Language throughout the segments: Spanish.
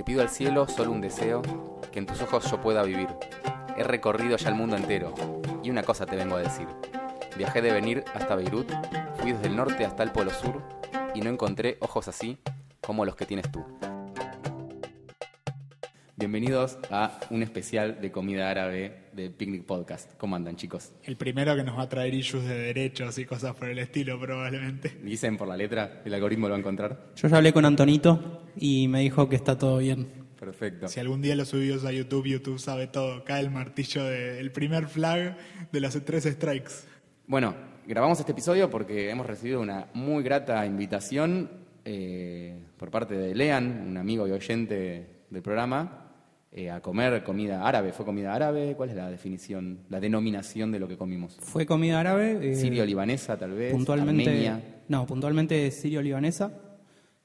Le pido al cielo solo un deseo, que en tus ojos yo pueda vivir. He recorrido ya el mundo entero, y una cosa te vengo a decir. Viajé de venir hasta Beirut, fui desde el norte hasta el polo sur, y no encontré ojos así como los que tienes tú. Bienvenidos a un especial de comida árabe de Picnic Podcast. ¿Cómo andan, chicos? El primero que nos va a traer issues de derechos y cosas por el estilo, probablemente. Dicen por la letra, el algoritmo lo va a encontrar. Yo ya hablé con Antonito y me dijo que está todo bien. Perfecto. Si algún día lo subimos a YouTube, YouTube sabe todo. Cae el martillo del primer flag de las tres strikes. Bueno, grabamos este episodio porque hemos recibido una muy grata invitación eh, por parte de Lean, un amigo y oyente del programa, eh, a comer comida árabe. ¿Fue comida árabe? ¿Cuál es la definición, la denominación de lo que comimos? Fue comida árabe. eh, Sirio-libanesa, tal vez. Puntualmente. Armenia. No, puntualmente sirio-libanesa.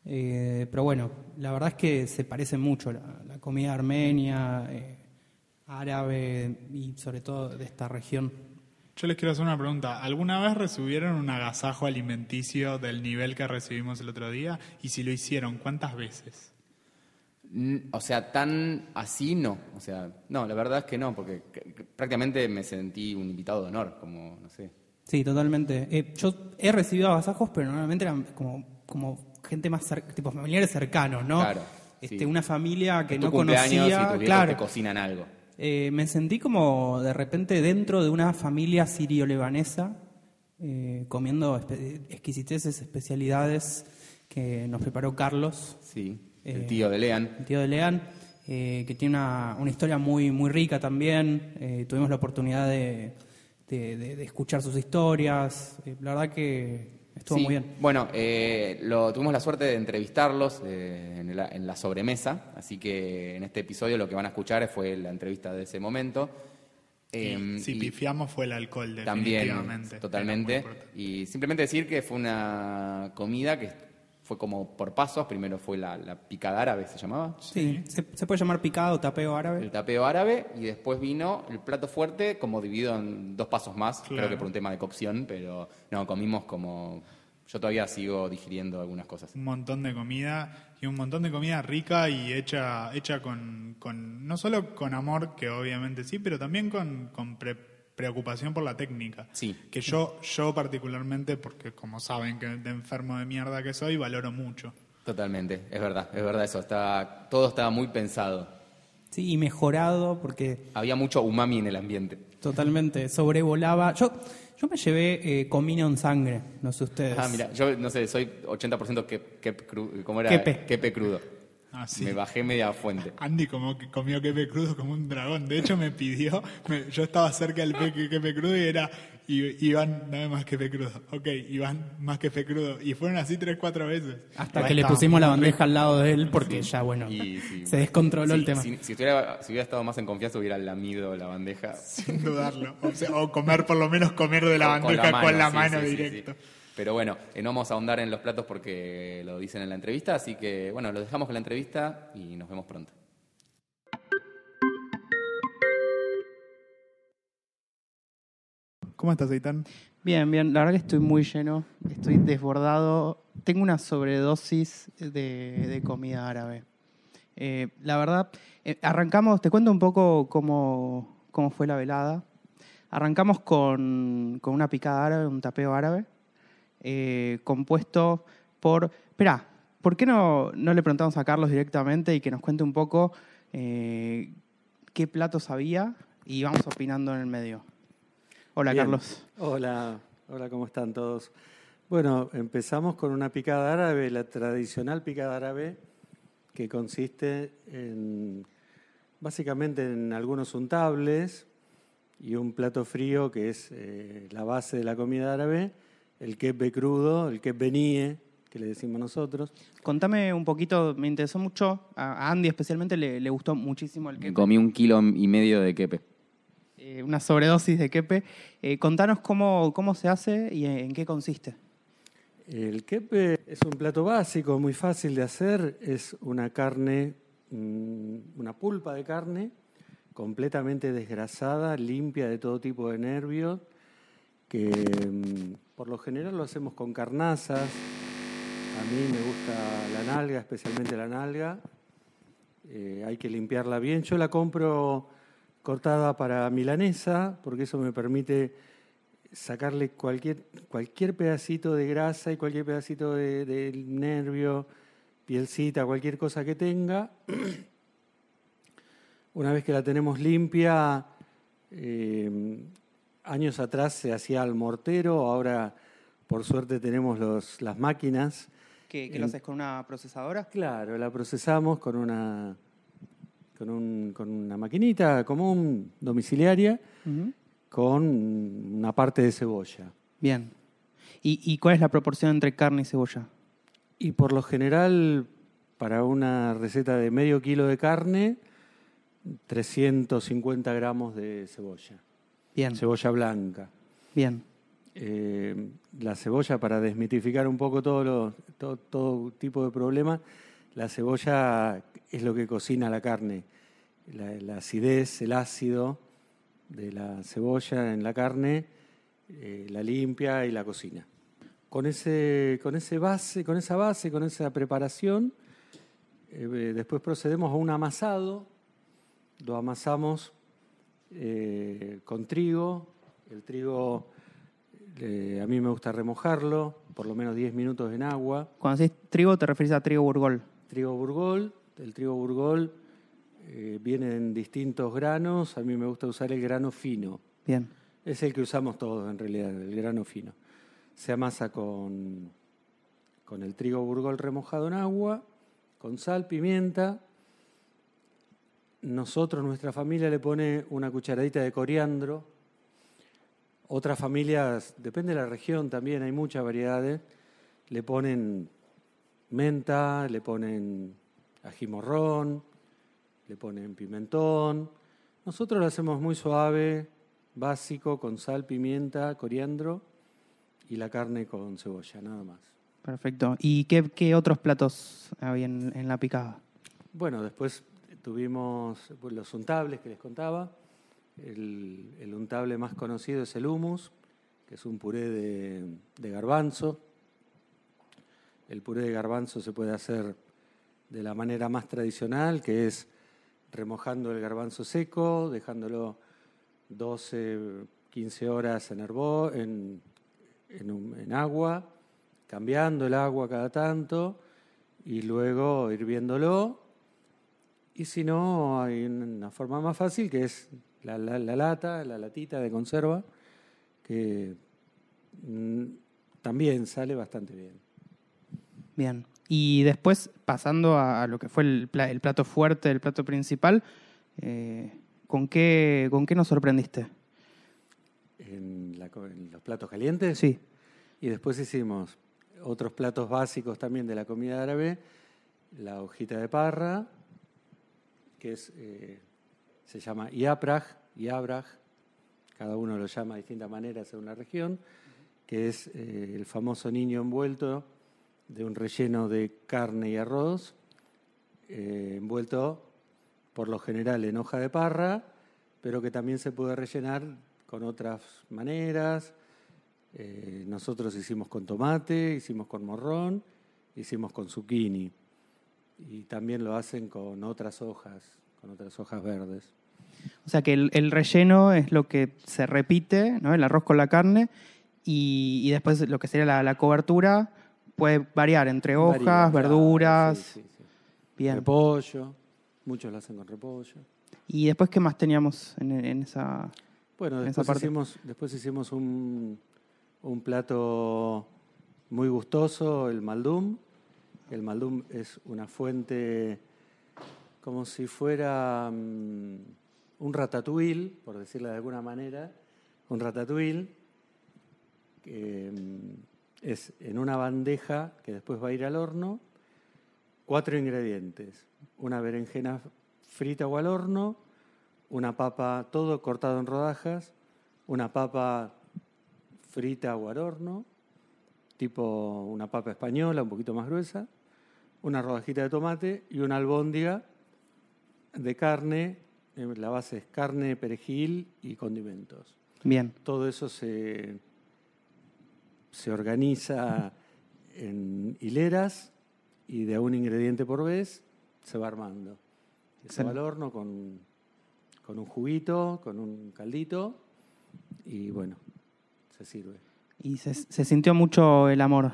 Eh, pero bueno, la verdad es que se parece mucho la, la comida armenia, eh, árabe y sobre todo de esta región. Yo les quiero hacer una pregunta. ¿Alguna vez recibieron un agasajo alimenticio del nivel que recibimos el otro día? Y si lo hicieron, ¿cuántas veces? O sea, tan así no. O sea, no, la verdad es que no, porque prácticamente me sentí un invitado de honor, como, no sé. Sí, totalmente. Eh, yo he recibido agasajos, pero normalmente eran como, como gente más tipo familiares cercanos, ¿no? Claro, Este, sí. Una familia que tu no y conocía. tus viejos claro. te cocinan algo. Eh, me sentí como de repente dentro de una familia sirio-lebanesa, eh, comiendo espe- exquisiteces, especialidades que nos preparó Carlos, Sí, el Eh, tío de Lean. el tío de Leán, eh, que tiene una, una historia muy, muy rica también. Eh, tuvimos la oportunidad de, de- de- de escuchar sus historias. Eh, la verdad que estuvo Sí, muy bien. Bueno, eh, lo, tuvimos la suerte de entrevistarlos eh, en, la, en la sobremesa, así que en este episodio lo que van a escuchar fue la entrevista de ese momento. Em, Y si pifiamos fue el alcohol, también, definitivamente. totalmente. Muy importante. Y simplemente decir que fue una comida que fue como por pasos. Primero fue la, la picada árabe, se llamaba. Sí, se, se puede llamar picado, tapeo árabe. El tapeo árabe y después vino el plato fuerte como dividido en dos pasos más, creo que por un tema de cocción, pero no, comimos como... Yo todavía sigo digiriendo algunas cosas. Un montón de comida y un montón de comida rica y hecha, hecha con, con no solo con amor, que obviamente sí, pero también con, con pre- preocupación por la técnica. Sí. Que yo, yo particularmente, porque como saben que de enfermo de mierda que soy, valoro mucho. Totalmente, es verdad, es verdad eso. Está, todo estaba muy pensado. Sí, y mejorado porque Había mucho umami en el ambiente. totalmente sobrevolaba. Yo, yo me llevé eh, comino en sangre, no sé ustedes. Ah, mira, yo no sé, soy 80% que, que, cru- ¿cómo era? Quepe. Quepe crudo. Ah, sí. Me bajé media fuente. Andy como que comió quepe crudo como un dragón. De hecho, me pidió, me- yo estaba cerca del pe- quepe crudo y era, "I- Iván, dame más quepe crudo. Ok, Iván, más quepe crudo. Y fueron así tres, cuatro veces. Hasta que le pusimos la bandeja al lado de él porque ya, bueno, Y sí. se descontroló Sí, el tema. Si, si hubiera, si hubiera estado más en confianza, hubiera lamido la bandeja. Sin dudarlo. O, sea, o comer, por lo menos comer de la con- bandeja con la mano, sí, sí, sí, directo. Pero bueno, eh, no vamos a ahondar en los platos porque lo dicen en la entrevista, así que bueno, lo dejamos con la entrevista y nos vemos pronto. ¿Cómo estás, Aitán? Bien, bien, la verdad que estoy muy lleno, estoy desbordado. Tengo una sobredosis de, de comida árabe. Eh, la verdad, eh, arrancamos, te cuento un poco cómo, cómo fue la velada. Arrancamos con, con una picada árabe, un tapeo árabe, eh, compuesto por... Espera, ¿por qué no, no le preguntamos a Carlos directamente y que nos cuente un poco eh, qué platos había y vamos opinando en el medio? Hola, Bien. Carlos. Hola, hola, ¿cómo están todos? Bueno, empezamos con una picada árabe, la tradicional picada árabe, que consiste en básicamente en algunos untables y un plato frío que es eh, la base de la comida árabe, el kepe crudo, el kepe nie, que le decimos nosotros. Contame un poquito, me interesó mucho, a Andy especialmente le, le gustó muchísimo el quepe, Comí un kilo y medio de quepe. eh, una sobredosis de quepe. Eh, contanos cómo, cómo se hace y en qué consiste. El kepe es un plato básico, muy fácil de hacer. Es una carne, mm, una pulpa de carne completamente desgrasada, limpia de todo tipo de nervios, que mm, por lo general lo hacemos con carnazas. A mí me gusta la nalga, especialmente la nalga. Eh, hay que limpiarla bien. Yo la compro cortada para milanesa, porque eso me permite sacarle cualquier, cualquier pedacito de grasa y cualquier pedacito de, nervio, pielcita, cualquier cosa que tenga. Una vez que la tenemos limpia, eh, años atrás se hacía al mortero, ahora por suerte tenemos los, las máquinas. ¿Que, que lo haces con una procesadora? Claro, la procesamos con una, con, un- con una maquinita común, domiciliaria, con una parte de cebolla. Bien. ¿Y, y cuál es la proporción entre carne y cebolla? Y por lo general, para una receta de medio kilo de carne, 350 gramos de cebolla. Bien, Cebolla blanca. bien. Eh, la cebolla, para desmitificar un poco todo, lo- todo, todo tipo de problemas, la cebolla es lo que cocina la carne. La, la acidez, el ácido de la cebolla en la carne eh, la limpia y la cocina. Con, ese, con, ese base, con esa base, con esa preparación, eh, después procedemos a un amasado. Lo amasamos eh, con trigo. El trigo eh, a mí me gusta remojarlo, por lo menos 10 minutos en agua. Cuando decís trigo, te referís a trigo burgol. Trigo burgol, el trigo burgol eh, viene en distintos granos, a mí me gusta usar el grano fino. Bien, Es el que usamos todos en realidad, el grano fino. Se amasa con, con el trigo burgol remojado en agua, con sal, pimienta. Nosotros, nuestra familia le pone una cucharadita de coriandro. Otras familias, depende de la región también, hay muchas variedades, le ponen menta, le ponen ají morrón, le ponen pimentón. Nosotros lo hacemos muy suave, básico, con sal, pimienta, coriandro y la carne con cebolla, nada más. perfecto. ¿Y qué, qué otros platos había en, en la picada? Bueno, después tuvimos pues, los untables que les contaba. El, untable más conocido es el hummus, que es un puré de, garbanzo. El puré de garbanzo se puede hacer de la manera más tradicional, que es remojando el garbanzo seco, dejándolo 12, 15 horas en, en agua, cambiando el agua cada tanto y luego hirviéndolo. Y si no, hay una forma más fácil que es la, la- la lata, la latita de conserva, que mm, también sale bastante bien. Bien. Y después, pasando a, a lo que fue el, pla- el plato fuerte, el plato principal, eh, ¿con, qué, ¿con qué nos sorprendiste? En, la en los platos calientes. Sí, Y después hicimos otros platos básicos también de la comida árabe, la hojita de parra, que eh, se llama yapraj, yabraj, cada uno lo llama de distintas maneras según la región, que es eh, el famoso niño envuelto de un relleno de carne y arroz, eh, envuelto por lo general en hoja de parra, pero que también se puede rellenar con otras maneras. Nosotros hicimos con tomate, hicimos con morrón, hicimos con zucchini y también lo hacen con otras hojas, con otras hojas verdes. o sea que el, el relleno es lo que se repite, ¿no? el arroz con la carne, y, y después lo que sería la, la cobertura puede variar entre hojas, Varía, verduras. sí, sí, sí. Bien. Repollo, muchos lo hacen con repollo. ¿Y después qué más teníamos en, en esa...? Bueno, en esa después parte. hicimos, después hicimos un, un plato muy gustoso, el maldum. El maldum es una fuente como si fuera mm, un ratatouille, por decirlo de alguna manera, un ratatouille que mm, es en una bandeja que después va a ir al horno, cuatro ingredientes, una berenjena frita o al horno, una papa, todo cortado en rodajas, una papa frita o al horno, tipo una papa española, un poquito más gruesa, una rodajita de tomate y una albóndiga de carne, eh, la base es carne, perejil y condimentos. Bien, Todo eso se, se organiza en hileras y de un ingrediente por vez se va armando. Esa va al horno con, con un juguito, con un caldito y bueno, se sirve. Y se, se sintió mucho el amor.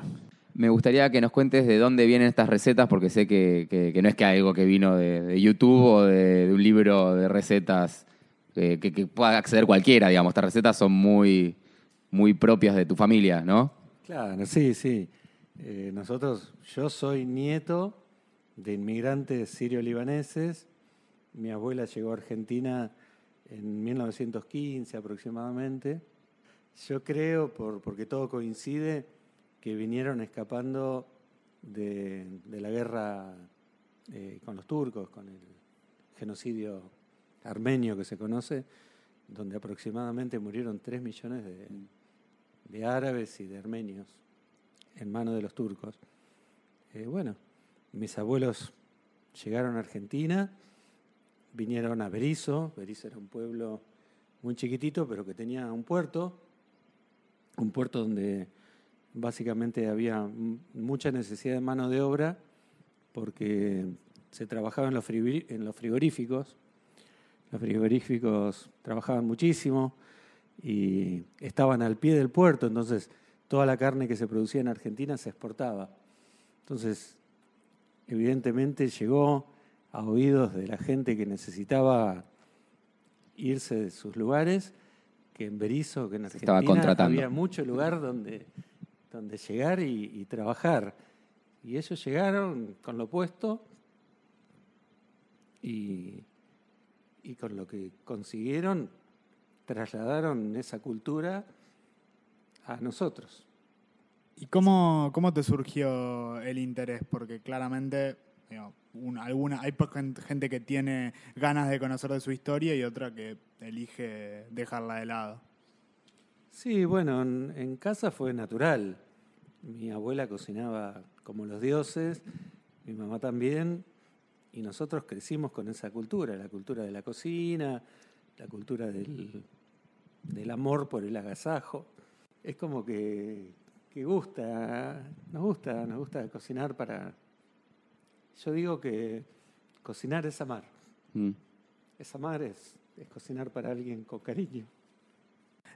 Me gustaría que nos cuentes de dónde vienen estas recetas, porque sé que, que- no es que algo que vino de, YouTube o de, un libro de recetas eh, que, que pueda acceder cualquiera, digamos. Estas recetas son muy, muy propias de tu familia, ¿no? Claro, sí, sí. Eh, nosotros, yo soy nieto de inmigrantes sirio-libaneses. Mi abuela llegó a Argentina en 1915 aproximadamente. Yo creo, por, porque todo coincide, que vinieron escapando de, de la guerra eh, con los turcos, con el genocidio armenio que se conoce, donde aproximadamente murieron 3 millones de, de árabes y de armenios en manos de los turcos. Eh, bueno, mis abuelos llegaron a Argentina, vinieron a Berizo, Berizo era un pueblo muy chiquitito, pero que tenía un puerto, un puerto donde básicamente había mucha necesidad de mano de obra, porque se trabajaba en los, frigori- en los frigoríficos, los frigoríficos trabajaban muchísimo y estaban al pie del puerto, entonces toda la carne que se producía en Argentina se exportaba. Entonces, evidentemente llegó a oídos de la gente que necesitaba irse de sus lugares, que en Berizo, que en Argentina había mucho lugar donde, donde llegar y, trabajar. Y ellos llegaron con lo puesto y, y con lo que consiguieron trasladaron esa cultura a nosotros. ¿Y cómo, cómo te surgió el interés? Porque claramente digo, un- alguna, hay gente que tiene ganas de conocer de su historia y otra que elige dejarla de lado. Sí, bueno, en, en casa fue natural. Mi abuela cocinaba como los dioses, mi mamá también, y nosotros crecimos con esa cultura, la cultura de la cocina, la cultura del, del amor por el agasajo. Es como que, que gusta, nos gusta, nos gusta cocinar para... Yo digo que cocinar es amar, Mm. es amar, es, es cocinar para alguien con cariño.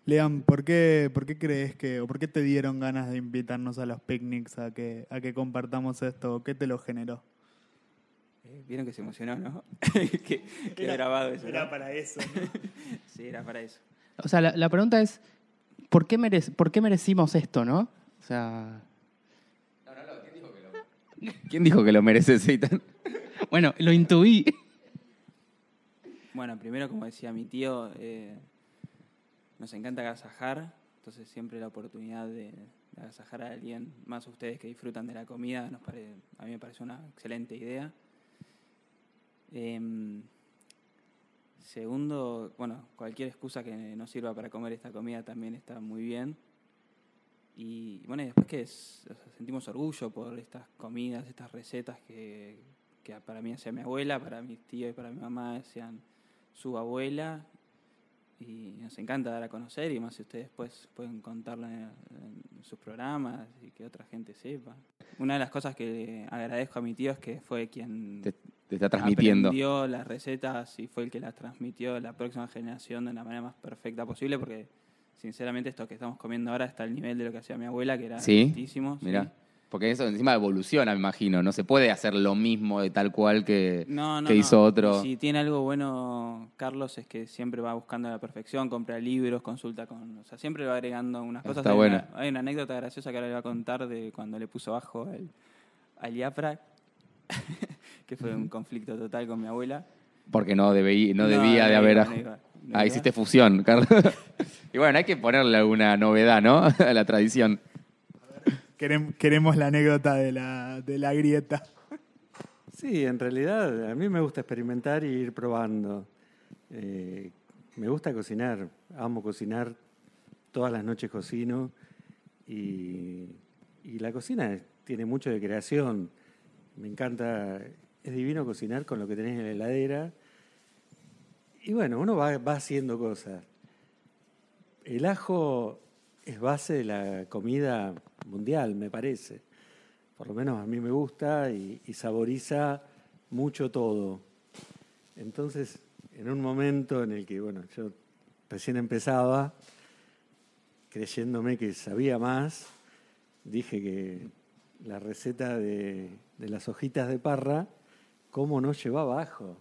Lean, ¿por qué, ¿por qué crees que, o por qué te dieron ganas de invitarnos a los picnics a que, a que compartamos esto? ¿Qué te lo generó? Eh, Vieron que se emocionó, ¿no? que grabado eso. ¿no? para eso. Sí, era para eso. O sea, la, la pregunta es, ¿por qué, merec- ¿por qué merecimos esto, no? O sea, ¿Quién dijo que lo merece Seitan? bueno, lo intuí. Bueno, primero, como decía mi tío, eh, nos encanta agasajar, entonces siempre la oportunidad de, de agasajar a alguien, más ustedes que disfrutan de la comida, nos a mí me parece una excelente idea. Em, segundo, bueno, cualquier excusa que nos sirva para comer esta comida también está muy bien. Y bueno, y después que sea, sentimos orgullo por estas comidas, estas recetas que, que para mí hacía mi abuela, para mis tíos y para mi mamá hacían su abuela. Y nos encanta dar a conocer y más si ustedes después pueden contarla en, en sus programas y que otra gente sepa. Una de las cosas que agradezco a mi tío es que fue quien Te, te está transmitiendo. aprendió las recetas y fue el que las transmitió a la próxima generación de la manera más perfecta posible porque sinceramente esto que estamos comiendo ahora está al nivel de lo que hacía mi abuela que era ¿Sí? altísimo. sí. Porque eso encima evoluciona, me imagino. No se puede hacer lo mismo de tal cual que, No, no, que no. hizo otro. Si tiene algo bueno, Carlos, es que siempre va buscando la perfección, compra libros, consulta con. O sea, siempre va agregando unas cosas. está hay, bueno. una, hay una anécdota graciosa que ahora le voy a contar de cuando le puso bajo al, al Iafra, que fue un conflicto total con mi abuela. Porque no, debí- no debía de haber... iba, ah, hiciste fusión, Carlos. y bueno, hay que ponerle alguna novedad, ¿no? a la tradición. Querem- queremos la anécdota de la, de la grieta. Sí, en realidad a mí me gusta experimentar y ir probando. Eh, me gusta cocinar, amo cocinar, todas las noches cocino y, y la cocina tiene mucho de creación. Me encanta, es divino cocinar con lo que tenés en la heladera. Y bueno, uno va, va haciendo cosas. El ajo es base de la comida mundial, me parece. Por lo menos a mí me gusta y, saboriza mucho todo. Entonces, en un momento en el que, bueno, yo recién empezaba, creyéndome que sabía más, dije que la receta de, de las hojitas de parra, ¿cómo no llevaba ajo?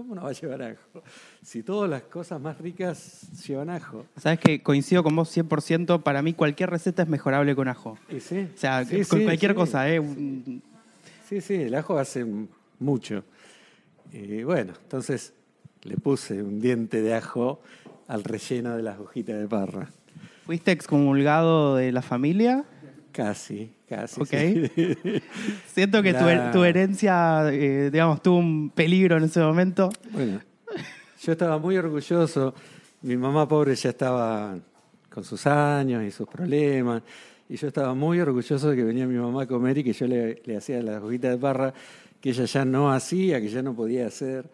¿Cómo no va a llevar ajo? Si todas las cosas más ricas llevan ajo. Sabes que coincido con vos 100%. Para mí, cualquier receta es mejorable con ajo. Y sí, O sea, sí, con sí, cualquier cosa, ¿eh? Sí, sí, el ajo hace mucho. Y bueno, entonces le puse un diente de ajo al relleno de las hojitas de parra. ¿Fuiste excomulgado de la familia? Casi, casi. Ok. sí. Siento que tu, La- tu herencia, eh, digamos, tuvo un peligro en ese momento. Bueno, yo estaba muy orgulloso. Mi mamá pobre ya estaba con sus años y sus problemas. Y yo estaba muy orgulloso de que venía mi mamá a comer y que yo le, le hacía las hojitas de parra que ella ya no hacía, que ya no podía hacer.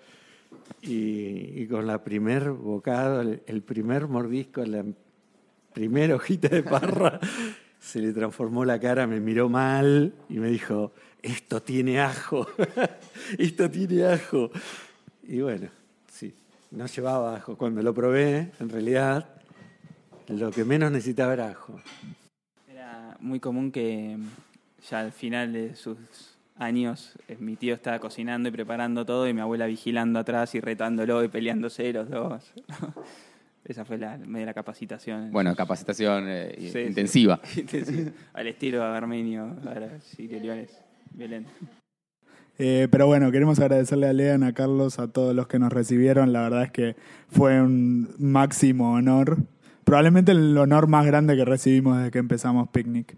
Y, y con la primer bocado, el, el primer mordisco, la primera hojita de parra, se le transformó la cara, me miró mal y me dijo, esto tiene ajo, esto tiene ajo. Y bueno, sí, no llevaba ajo. Cuando lo probé, en realidad, lo que menos necesitaba era ajo. Era muy común que ya al final de sus años eh, mi tío estaba cocinando y preparando todo y mi abuela vigilando atrás y retándolo y peleándose los dos. Esa fue la, medio la capacitación. Bueno, capacitación eh, Sí, sí. intensiva. Al estilo armenio, ahora sirio libanés. Violento. Eh, pero bueno, queremos agradecerle a Lean, a Carlos, a todos los que nos recibieron. La verdad es que fue un máximo honor. Probablemente el honor más grande que recibimos desde que empezamos Picnic.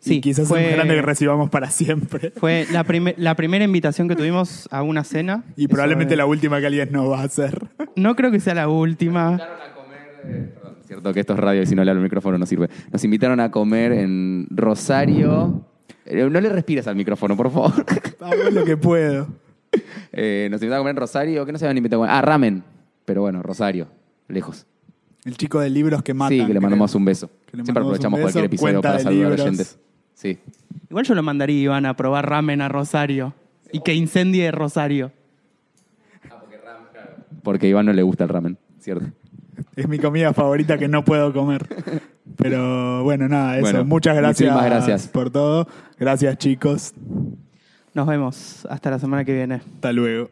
Sí, y quizás fue- el más grande que recibamos para siempre. Fue la, primer- la primera invitación que tuvimos a una cena. Y probablemente es- la última que alguien nos va a hacer. No creo que sea la última. Perdón, es cierto que esto es radio y si no le hablo al micrófono no sirve. Nos invitaron a comer en Rosario. Eh, No le respires al micrófono, por favor. Hago lo que puedo. Eh, nos invitaron a comer en Rosario. ¿Qué nos habían invitado a comer? Ah, ramen. Pero bueno, Rosario, lejos. El chico de libros que matan. sí, que le creo. mandamos un beso. Que le Siempre mandamos aprovechamos beso, cualquier episodio cuenta para de saludar a libros. oyentes. Sí. Igual yo lo mandaría, Iván, a probar ramen a Rosario. Y que incendie Rosario. Porque a Iván no le gusta el ramen, ¿cierto? Es mi comida favorita que no puedo comer. Pero bueno, nada, eso. Bueno, Muchas gracias, gracias. por todo. Gracias, chicos. Nos vemos. Hasta la semana que viene. Hasta luego.